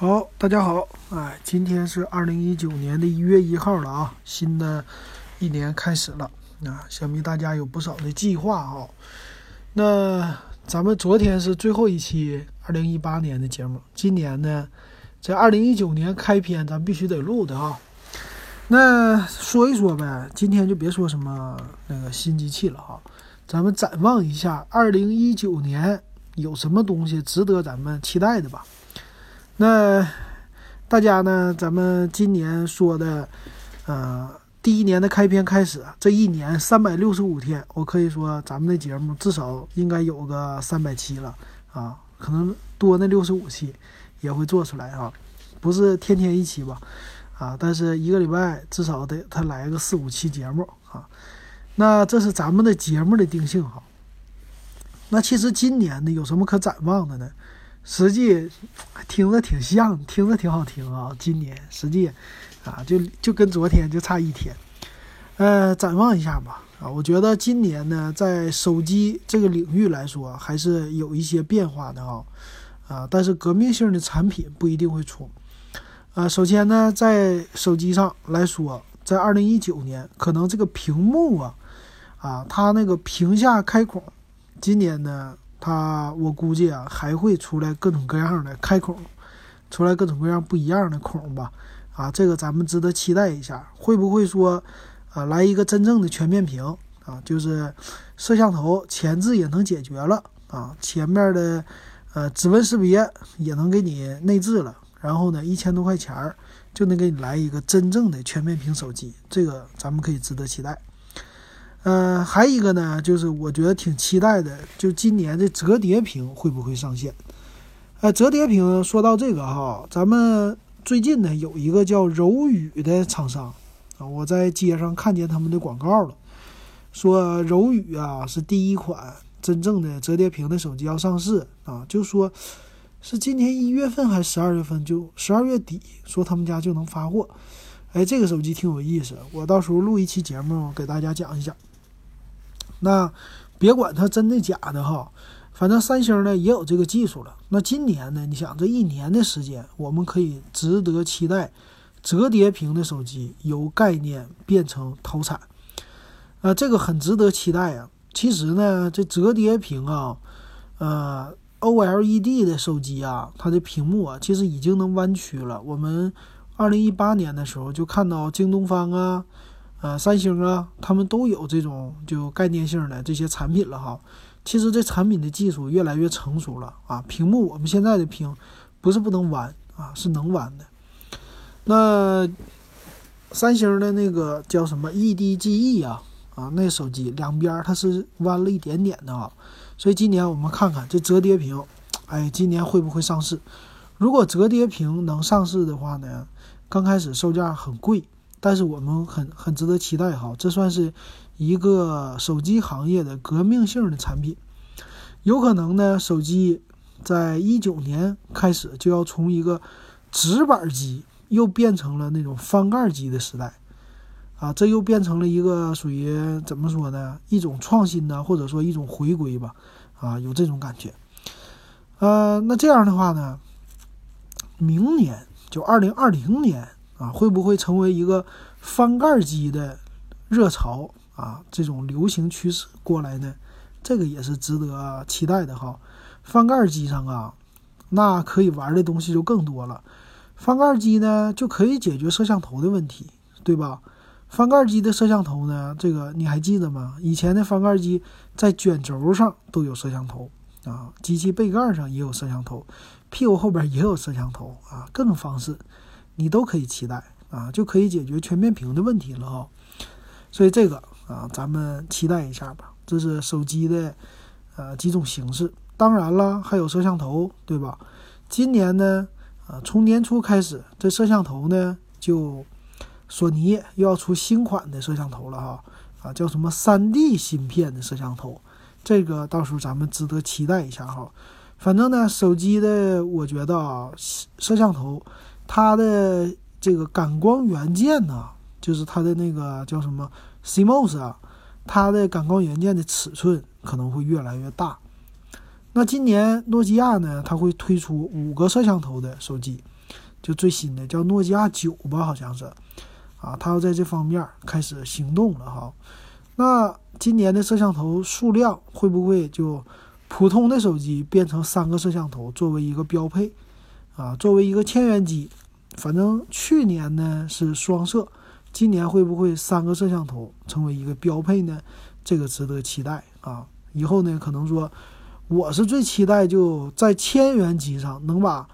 好，大家好，哎，今天是二零一九年的一月一号了啊，新的一年开始了啊，想必大家有不少的计划啊。那咱们昨天是最后一期二零一八年的节目，今年呢，在二零一九年开篇，咱必须得录的啊。那说一说呗，今天就别说什么那个新机器了哈，咱们展望一下二零一九年有什么东西值得咱们期待的吧。那大家呢？咱们今年说的，呃，第一年的开篇开始，这一年三百六十五天，我可以说咱们的节目至少应该有个三百期了啊，可能多那六十五期也会做出来啊，不是天天一期吧，啊，但是一个礼拜至少得他来个四五期节目啊，那这是咱们的节目的定性哈。那其实今年呢，有什么可展望的呢？实际听着挺像，听着挺好听啊。今年实际啊，就就跟昨天就差一天。呃，展望一下吧。啊，我觉得今年呢，在手机这个领域来说，还是有一些变化的啊。啊，但是革命性的产品不一定会出。呃，首先呢，在手机上来说，在二零一九年，可能这个屏幕啊，啊，它那个屏下开孔，今年呢。它我估计啊，还会出来各种各样的开孔，出来各种各样不一样的孔吧？啊，这个咱们值得期待一下。会不会说，啊，来一个真正的全面屏啊？就是摄像头前置也能解决了啊，前面的呃指纹识别也能给你内置了，然后呢，一千多块钱儿就能给你来一个真正的全面屏手机，这个咱们可以值得期待。呃，还一个呢，就是我觉得挺期待的，就今年的折叠屏会不会上线？呃，折叠屏说到这个哈，咱们最近呢有一个叫柔宇的厂商啊，我在街上看见他们的广告了，说柔宇啊是第一款真正的折叠屏的手机要上市啊，就说是今年一月份还是十二月份，就十二月底说他们家就能发货。哎，这个手机挺有意思，我到时候录一期节目给大家讲一讲。那别管它真的假的哈，反正三星呢也有这个技术了。那今年呢，你想这一年的时间，我们可以值得期待折叠屏的手机由概念变成投产，啊，这个很值得期待啊。其实呢，这折叠屏啊，呃，OLED 的手机啊，它的屏幕啊，其实已经能弯曲了。我们二零一八年的时候就看到京东方啊。呃，三星啊，他们都有这种就概念性的这些产品了哈。其实这产品的技术越来越成熟了啊。屏幕我们现在的屏不是不能弯啊，是能弯的。那三星的那个叫什么 EDGE 啊啊，那手机两边它是弯了一点点的啊。所以今年我们看看这折叠屏，哎，今年会不会上市？如果折叠屏能上市的话呢，刚开始售价很贵。但是我们很很值得期待哈，这算是一个手机行业的革命性的产品，有可能呢，手机在一九年开始就要从一个直板机又变成了那种翻盖机的时代，啊，这又变成了一个属于怎么说呢？一种创新呢，或者说一种回归吧，啊，有这种感觉。呃，那这样的话呢，明年就二零二零年。啊，会不会成为一个翻盖机的热潮啊？这种流行趋势过来呢？这个也是值得期待的哈。翻盖机上啊，那可以玩的东西就更多了。翻盖机呢，就可以解决摄像头的问题，对吧？翻盖机的摄像头呢，这个你还记得吗？以前的翻盖机在卷轴上都有摄像头啊，机器背盖上也有摄像头，屁股后边也有摄像头啊，各种方式。你都可以期待啊，就可以解决全面屏的问题了哈。所以这个啊，咱们期待一下吧。这是手机的呃几种形式，当然了，还有摄像头，对吧？今年呢，呃，从年初开始，这摄像头呢，就索尼又要出新款的摄像头了哈，啊，叫什么三 D 芯片的摄像头，这个到时候咱们值得期待一下哈。反正呢，手机的我觉得啊，摄像头。它的这个感光元件呢，就是它的那个叫什么 CMOS 啊，它的感光元件的尺寸可能会越来越大。那今年诺基亚呢，它会推出五个摄像头的手机，就最新的叫诺基亚九吧，好像是，啊，它要在这方面开始行动了哈。那今年的摄像头数量会不会就普通的手机变成三个摄像头作为一个标配啊？作为一个千元机，反正去年呢是双摄，今年会不会三个摄像头成为一个标配呢？这个值得期待啊！以后呢，可能说我是最期待就在千元机上能把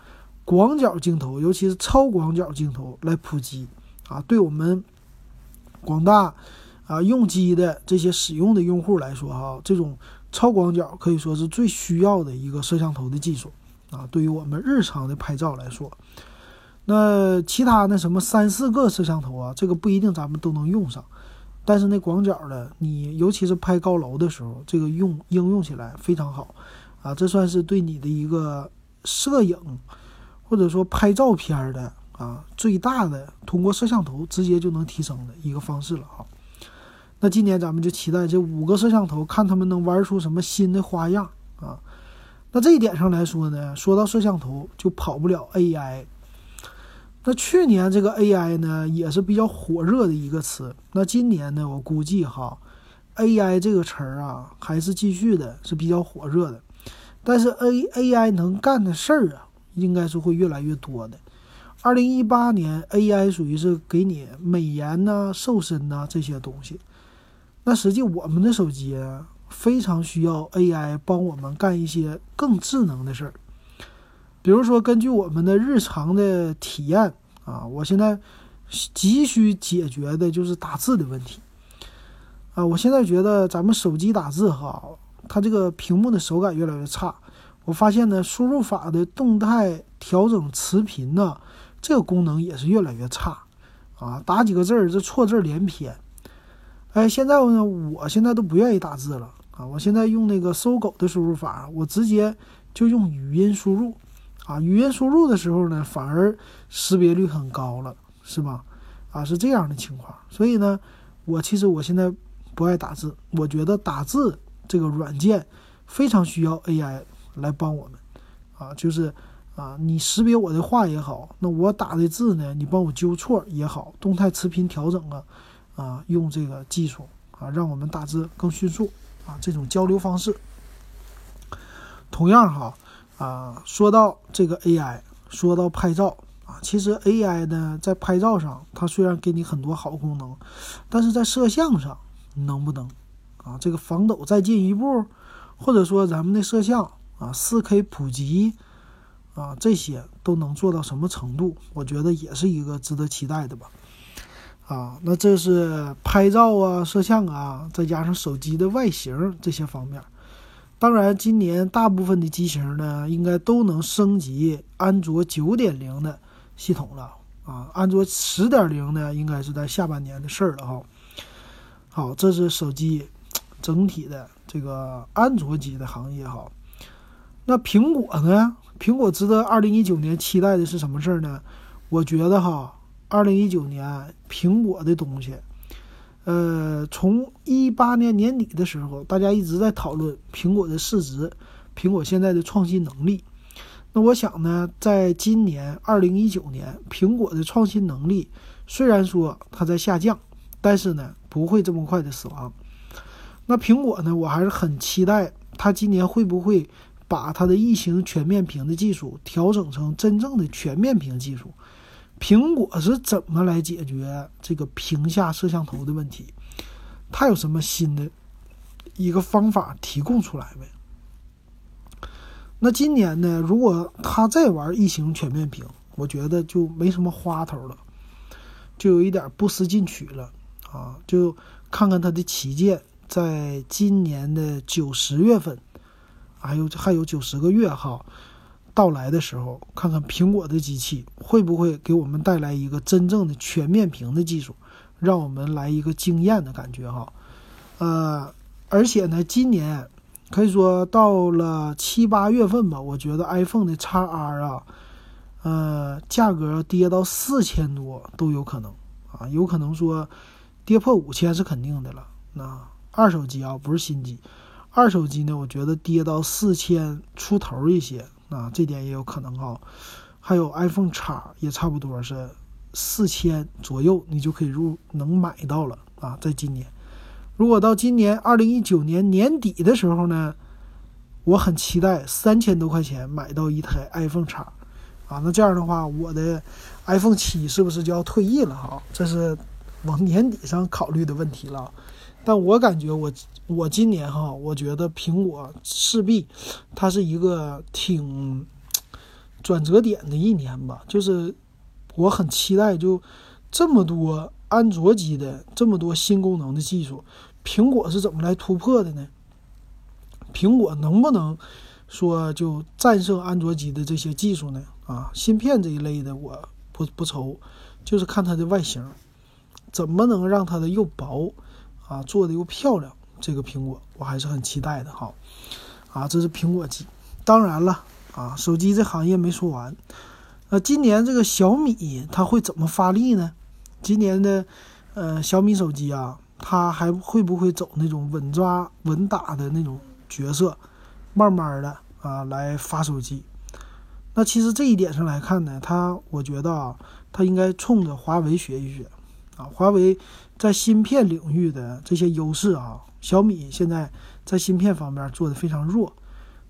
广角镜头，尤其是超广角镜头来普及啊，对我们广大。啊，用机的这些使用的用户来说，哈，这种超广角可以说是最需要的一个摄像头的技术啊。对于我们日常的拍照来说，那其他的什么三四个摄像头啊，这个不一定咱们都能用上。但是那广角的，你尤其是拍高楼的时候，这个用应用起来非常好啊。这算是对你的一个摄影或者说拍照片的啊最大的通过摄像头直接就能提升的一个方式了哈。那今年咱们就期待这五个摄像头，看他们能玩出什么新的花样啊！那这一点上来说呢，说到摄像头就跑不了 AI。那去年这个 AI 呢也是比较火热的一个词。那今年呢，我估计哈，AI 这个词儿啊还是继续的是比较火热的。但是 A AI 能干的事儿啊，应该是会越来越多的。二零一八年 AI 属于是给你美颜呐、瘦身呐这些东西。那实际我们的手机非常需要 AI 帮我们干一些更智能的事儿，比如说根据我们的日常的体验啊，我现在急需解决的就是打字的问题啊。我现在觉得咱们手机打字哈，它这个屏幕的手感越来越差。我发现呢，输入法的动态调整词频呢，这个功能也是越来越差啊，打几个字儿这错字连篇。哎，现在呢，我现在都不愿意打字了啊！我现在用那个搜狗的输入法，我直接就用语音输入，啊，语音输入的时候呢，反而识别率很高了，是吧？啊，是这样的情况。所以呢，我其实我现在不爱打字，我觉得打字这个软件非常需要 AI 来帮我们，啊，就是啊，你识别我的话也好，那我打的字呢，你帮我纠错也好，动态词频调整啊。啊，用这个技术啊，让我们打字更迅速啊，这种交流方式。同样哈，啊，说到这个 AI，说到拍照啊，其实 AI 呢，在拍照上，它虽然给你很多好功能，但是在摄像上能不能啊，这个防抖再进一步，或者说咱们的摄像啊，4K 普及啊，这些都能做到什么程度？我觉得也是一个值得期待的吧。啊，那这是拍照啊、摄像啊，再加上手机的外形这些方面。当然，今年大部分的机型呢，应该都能升级安卓九点零的系统了啊。安卓十点零呢，应该是在下半年的事儿了哈。好，这是手机整体的这个安卓机的行业哈。那苹果呢？苹果值得二零一九年期待的是什么事儿呢？我觉得哈。二零一九年，苹果的东西，呃，从一八年年底的时候，大家一直在讨论苹果的市值，苹果现在的创新能力。那我想呢，在今年二零一九年，苹果的创新能力虽然说它在下降，但是呢，不会这么快的死亡。那苹果呢，我还是很期待它今年会不会把它的异形全面屏的技术调整成真正的全面屏技术。苹果是怎么来解决这个屏下摄像头的问题？它有什么新的一个方法提供出来没？那今年呢？如果他再玩异形全面屏，我觉得就没什么花头了，就有一点不思进取了啊！就看看它的旗舰，在今年的九十月份，还有还有九十个月哈。到来的时候，看看苹果的机器会不会给我们带来一个真正的全面屏的技术，让我们来一个惊艳的感觉哈。呃，而且呢，今年可以说到了七八月份吧，我觉得 iPhone 的 x R 啊，呃，价格跌到四千多都有可能啊，有可能说跌破五千是肯定的了。那二手机啊，不是新机，二手机呢，我觉得跌到四千出头一些。啊，这点也有可能啊。还有 iPhone 叉也差不多是四千左右，你就可以入能买到了啊，在今年。如果到今年二零一九年年底的时候呢，我很期待三千多块钱买到一台 iPhone 叉，啊，那这样的话，我的 iPhone 七是不是就要退役了哈？这是往年底上考虑的问题了。但我感觉我我今年哈，我觉得苹果势必它是一个挺转折点的一年吧，就是我很期待就这么多。安卓机的这么多新功能的技术，苹果是怎么来突破的呢？苹果能不能说就战胜安卓机的这些技术呢？啊，芯片这一类的我不不愁，就是看它的外形，怎么能让它的又薄啊做的又漂亮？这个苹果我还是很期待的哈。啊，这是苹果机。当然了啊，手机这行业没说完。那今年这个小米它会怎么发力呢？今年的，呃，小米手机啊，它还会不会走那种稳抓稳打的那种角色，慢慢的啊来发手机？那其实这一点上来看呢，它我觉得啊，它应该冲着华为学一学，啊，华为在芯片领域的这些优势啊，小米现在在芯片方面做的非常弱，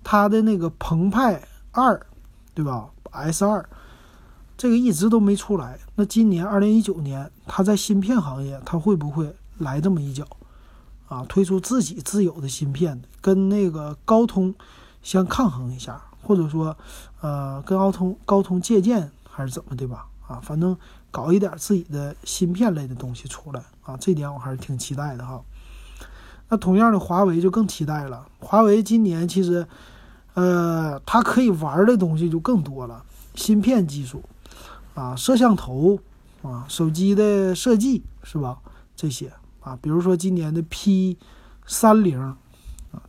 它的那个澎湃二，对吧？S 二。这个一直都没出来，那今年二零一九年，它在芯片行业，它会不会来这么一脚，啊，推出自己自有的芯片，跟那个高通相抗衡一下，或者说，呃，跟高通高通借鉴还是怎么的吧，啊，反正搞一点自己的芯片类的东西出来，啊，这点我还是挺期待的哈。那同样的，华为就更期待了，华为今年其实，呃，它可以玩的东西就更多了，芯片技术。啊，摄像头，啊，手机的设计是吧？这些啊，比如说今年的 P 三零，啊，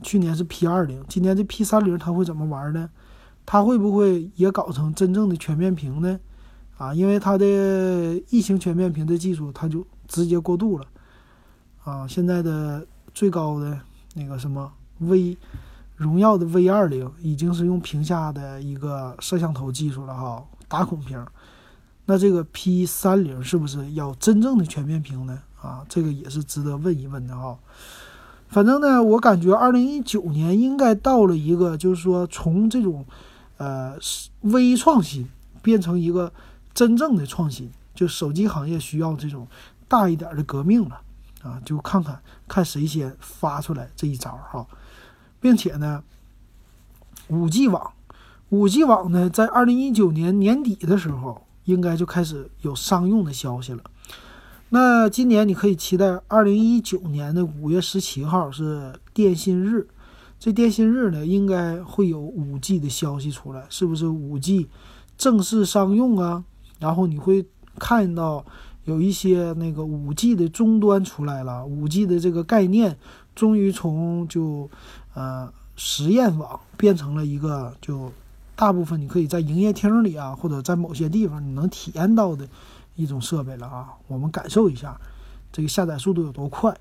去年是 P 二零，今年这 P 三零它会怎么玩呢？它会不会也搞成真正的全面屏呢？啊，因为它的异形全面屏的技术，它就直接过渡了。啊，现在的最高的那个什么 V，荣耀的 V 二零已经是用屏下的一个摄像头技术了哈，打孔屏。那这个 P 三零是不是要真正的全面屏呢？啊，这个也是值得问一问的哈。反正呢，我感觉二零一九年应该到了一个，就是说从这种呃微创新变成一个真正的创新，就手机行业需要这种大一点的革命了啊！就看看看谁先发出来这一招哈，并且呢，五 G 网，五 G 网呢，在二零一九年年底的时候。应该就开始有商用的消息了。那今年你可以期待二零一九年的五月十七号是电信日，这电信日呢应该会有五 G 的消息出来，是不是五 G 正式商用啊？然后你会看到有一些那个五 G 的终端出来了，五 G 的这个概念终于从就呃实验网变成了一个就。大部分你可以在营业厅里啊，或者在某些地方你能体验到的一种设备了啊，我们感受一下这个下载速度有多快。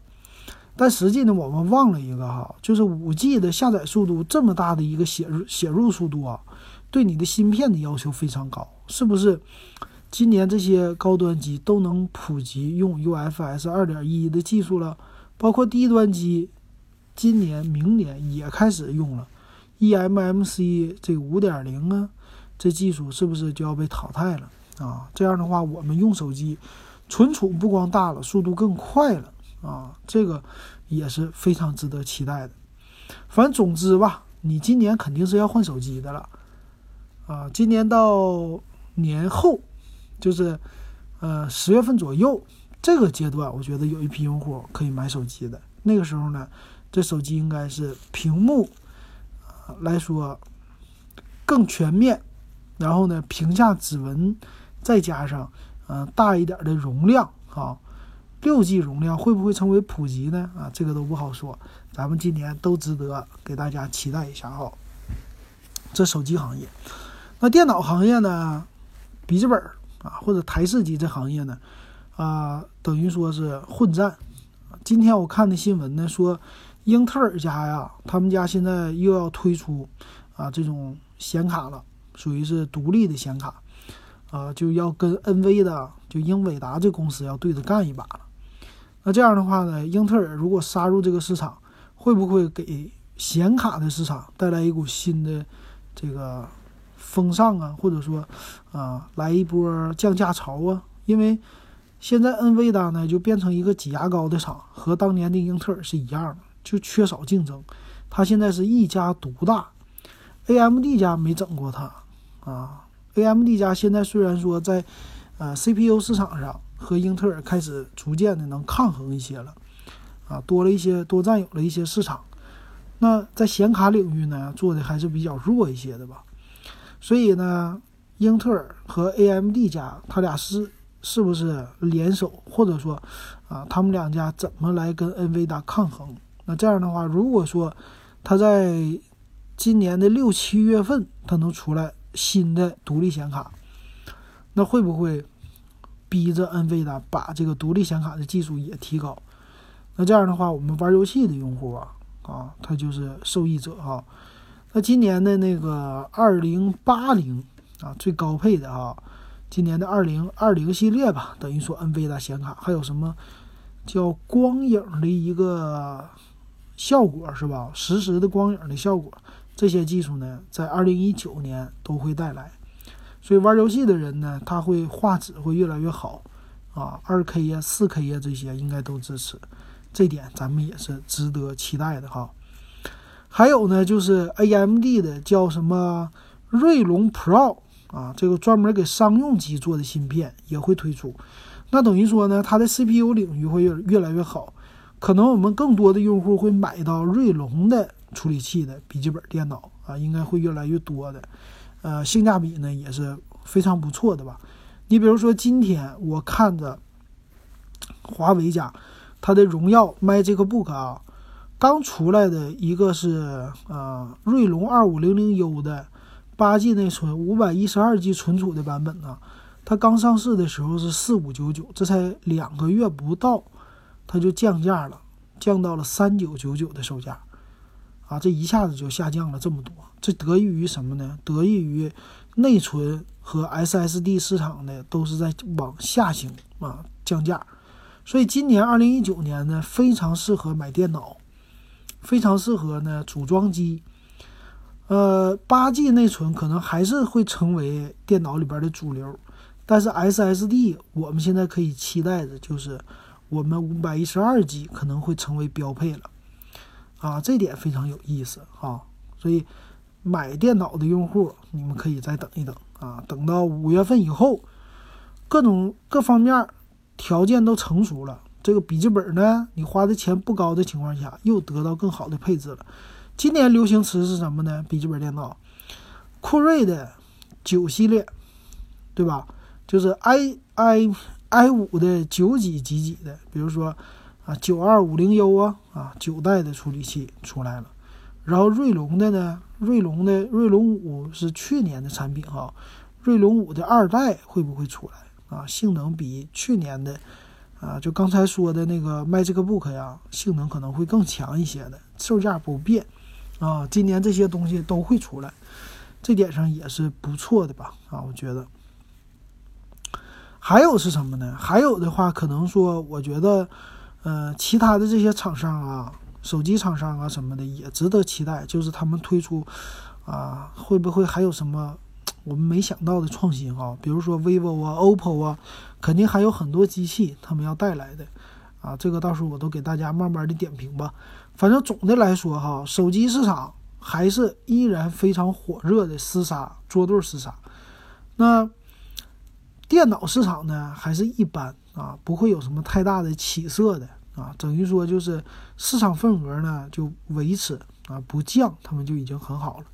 但实际呢，我们忘了一个哈，就是五 G 的下载速度这么大的一个写入写入速度啊，对你的芯片的要求非常高，是不是？今年这些高端机都能普及用 UFS 二点一的技术了，包括低端机，今年明年也开始用了。eMMC 这五点零啊，这技术是不是就要被淘汰了啊？这样的话，我们用手机存储不光大了，速度更快了啊！这个也是非常值得期待的。反正总之吧，你今年肯定是要换手机的了啊！今年到年后，就是呃十月份左右这个阶段，我觉得有一批用户可以买手机的。那个时候呢，这手机应该是屏幕。来说更全面，然后呢，屏下指纹，再加上呃大一点的容量啊，六 G 容量会不会成为普及呢？啊，这个都不好说，咱们今年都值得给大家期待一下哈。这手机行业，那电脑行业呢？笔记本啊，或者台式机这行业呢？啊，等于说是混战。今天我看的新闻呢说。英特尔家呀，他们家现在又要推出啊这种显卡了，属于是独立的显卡。啊，就要跟 NV 的就英伟达这公司要对着干一把了。那这样的话呢，英特尔如果杀入这个市场，会不会给显卡的市场带来一股新的这个风尚啊？或者说啊，来一波降价潮啊？因为现在 NV 呢就变成一个挤牙膏的厂，和当年的英特尔是一样的，就缺少竞争。它现在是一家独大，AMD 家没整过它啊。AMD 家现在虽然说在呃 CPU 市场上和英特尔开始逐渐的能抗衡一些了，啊，多了一些多占有了一些市场。那在显卡领域呢，做的还是比较弱一些的吧。所以呢，英特尔和 AMD 家他俩是是不是联手，或者说啊，他们两家怎么来跟 NVIDIA 抗衡？那这样的话，如果说他在今年的六七月份他能出来。新的独立显卡，那会不会逼着 NVIDIA 把这个独立显卡的技术也提高？那这样的话，我们玩游戏的用户啊，啊，他就是受益者哈。那今年的那个二零八零啊，最高配的啊，今年的二零二零系列吧，等于说 NVIDIA 显卡还有什么叫光影的一个效果是吧？实时的光影的效果。这些技术呢，在二零一九年都会带来，所以玩游戏的人呢，他会画质会越来越好，啊，二 K 呀、四 K 呀这些应该都支持，这点咱们也是值得期待的哈。还有呢，就是 AMD 的叫什么锐龙 Pro 啊，这个专门给商用机做的芯片也会推出，那等于说呢，它的 CPU 领域会越越来越好，可能我们更多的用户会买到锐龙的。处理器的笔记本电脑啊，应该会越来越多的，呃，性价比呢也是非常不错的吧。你比如说今天我看着华为家它的荣耀 MagicBook 啊，刚出来的一个是呃锐龙二五零零 U 的八 G 内存、五百一十二 G 存储的版本呢，它刚上市的时候是四五九九，这才两个月不到，它就降价了，降到了三九九九的售价。啊，这一下子就下降了这么多，这得益于什么呢？得益于内存和 SSD 市场呢都是在往下行啊，降价。所以今年二零一九年呢，非常适合买电脑，非常适合呢组装机。呃，八 G 内存可能还是会成为电脑里边的主流，但是 SSD 我们现在可以期待的就是我们五百一十二 G 可能会成为标配了。啊，这点非常有意思啊！所以买电脑的用户，你们可以再等一等啊，等到五月份以后，各种各方面条件都成熟了，这个笔记本呢，你花的钱不高的情况下，又得到更好的配置了。今年流行词是什么呢？笔记本电脑，酷睿的九系列，对吧？就是 i i i 五的九几几几的，比如说。啊，九二五零 U 啊，啊，九代的处理器出来了，然后锐龙的呢，锐龙的锐龙五是去年的产品哈，锐龙五的二代会不会出来啊？性能比去年的，啊，就刚才说的那个 MagicBook 呀，性能可能会更强一些的，售价不变，啊，今年这些东西都会出来，这点上也是不错的吧？啊，我觉得，还有是什么呢？还有的话，可能说，我觉得。呃，其他的这些厂商啊，手机厂商啊什么的也值得期待，就是他们推出，啊，会不会还有什么我们没想到的创新啊？比如说 vivo 啊、OPPO 啊，肯定还有很多机器他们要带来的，啊，这个到时候我都给大家慢慢的点评吧。反正总的来说哈，手机市场还是依然非常火热的厮杀，捉对厮杀。那电脑市场呢，还是一般。啊，不会有什么太大的起色的啊，等于说就是市场份额呢就维持啊不降，他们就已经很好了。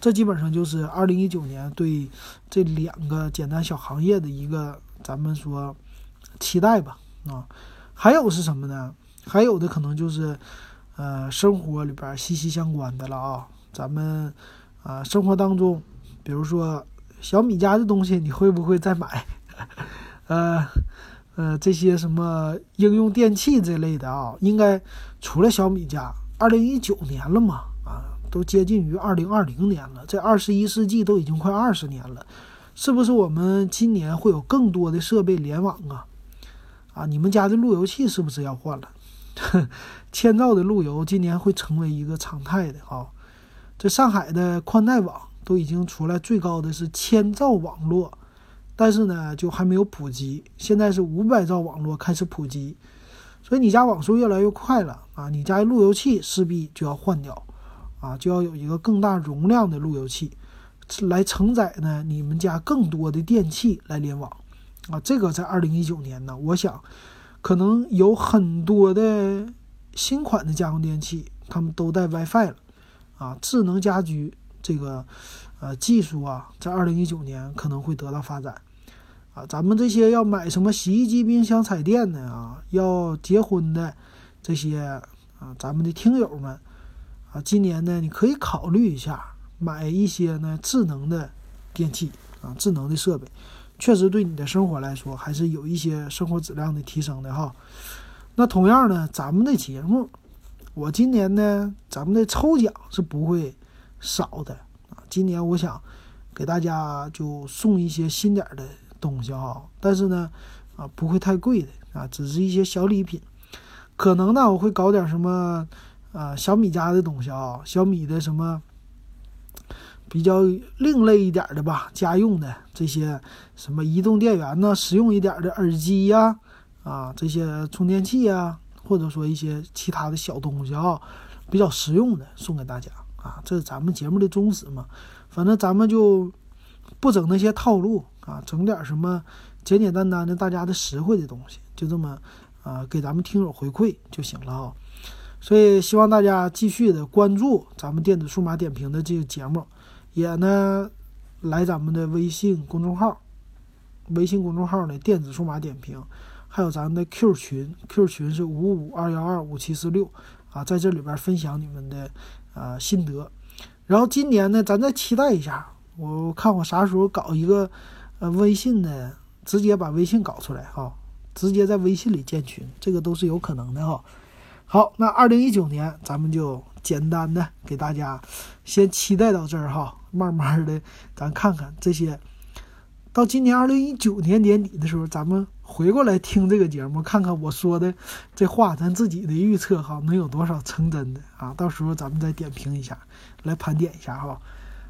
这基本上就是二零一九年对这两个简单小行业的一个咱们说期待吧啊。还有是什么呢？还有的可能就是呃生活里边息息相关的了啊。咱们啊生活当中，比如说小米家的东西，你会不会再买？呃。呃，这些什么应用电器这类的啊，应该除了小米家，二零一九年了嘛，啊，都接近于二零二零年了，这二十一世纪都已经快二十年了，是不是我们今年会有更多的设备联网啊？啊，你们家的路由器是不是要换了？千兆的路由今年会成为一个常态的啊！这上海的宽带网都已经出来，最高的是千兆网络，但是呢，就还没有普及。现在是五百兆网络开始普及，所以你家网速越来越快了啊！你家路由器势必就要换掉啊，就要有一个更大容量的路由器，来承载呢你们家更多的电器来联网啊！这个在二零一九年呢，我想。可能有很多的新款的家用电器，他们都带 WiFi 了，啊，智能家居这个呃技术啊，在二零一九年可能会得到发展，啊，咱们这些要买什么洗衣机、冰箱、彩电的啊，要结婚的这些啊，咱们的听友们啊，今年呢，你可以考虑一下买一些呢智能的电器啊，智能的设备。确实对你的生活来说还是有一些生活质量的提升的哈。那同样呢，咱们的节目，我今年呢，咱们的抽奖是不会少的啊。今年我想给大家就送一些新点儿的东西哈，但是呢，啊不会太贵的啊，只是一些小礼品。可能呢，我会搞点什么啊小米家的东西啊，小米的什么。比较另类一点的吧，家用的这些什么移动电源呢，实用一点的耳机呀，啊，这些充电器呀，或者说一些其他的小东西啊，比较实用的送给大家啊，这是咱们节目的宗旨嘛。反正咱们就不整那些套路啊，整点什么简简单单的大家的实惠的东西，就这么啊给咱们听友回馈就行了啊。所以希望大家继续的关注咱们电子数码点评的这个节目。也呢，来咱们的微信公众号，微信公众号呢电子数码点评，还有咱们的 Q 群，Q 群是五五二幺二五七四六啊，在这里边分享你们的呃心得。然后今年呢，咱再期待一下，我看我啥时候搞一个呃微信呢，直接把微信搞出来哈，直接在微信里建群，这个都是有可能的哈。好，那二零一九年咱们就简单的给大家先期待到这儿哈。慢慢的，咱看看这些。到今年二零一九年年底的时候，咱们回过来听这个节目，看看我说的这话，咱自己的预测哈，能有多少成真的啊？到时候咱们再点评一下，来盘点一下哈。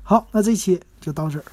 好，那这期就到这儿。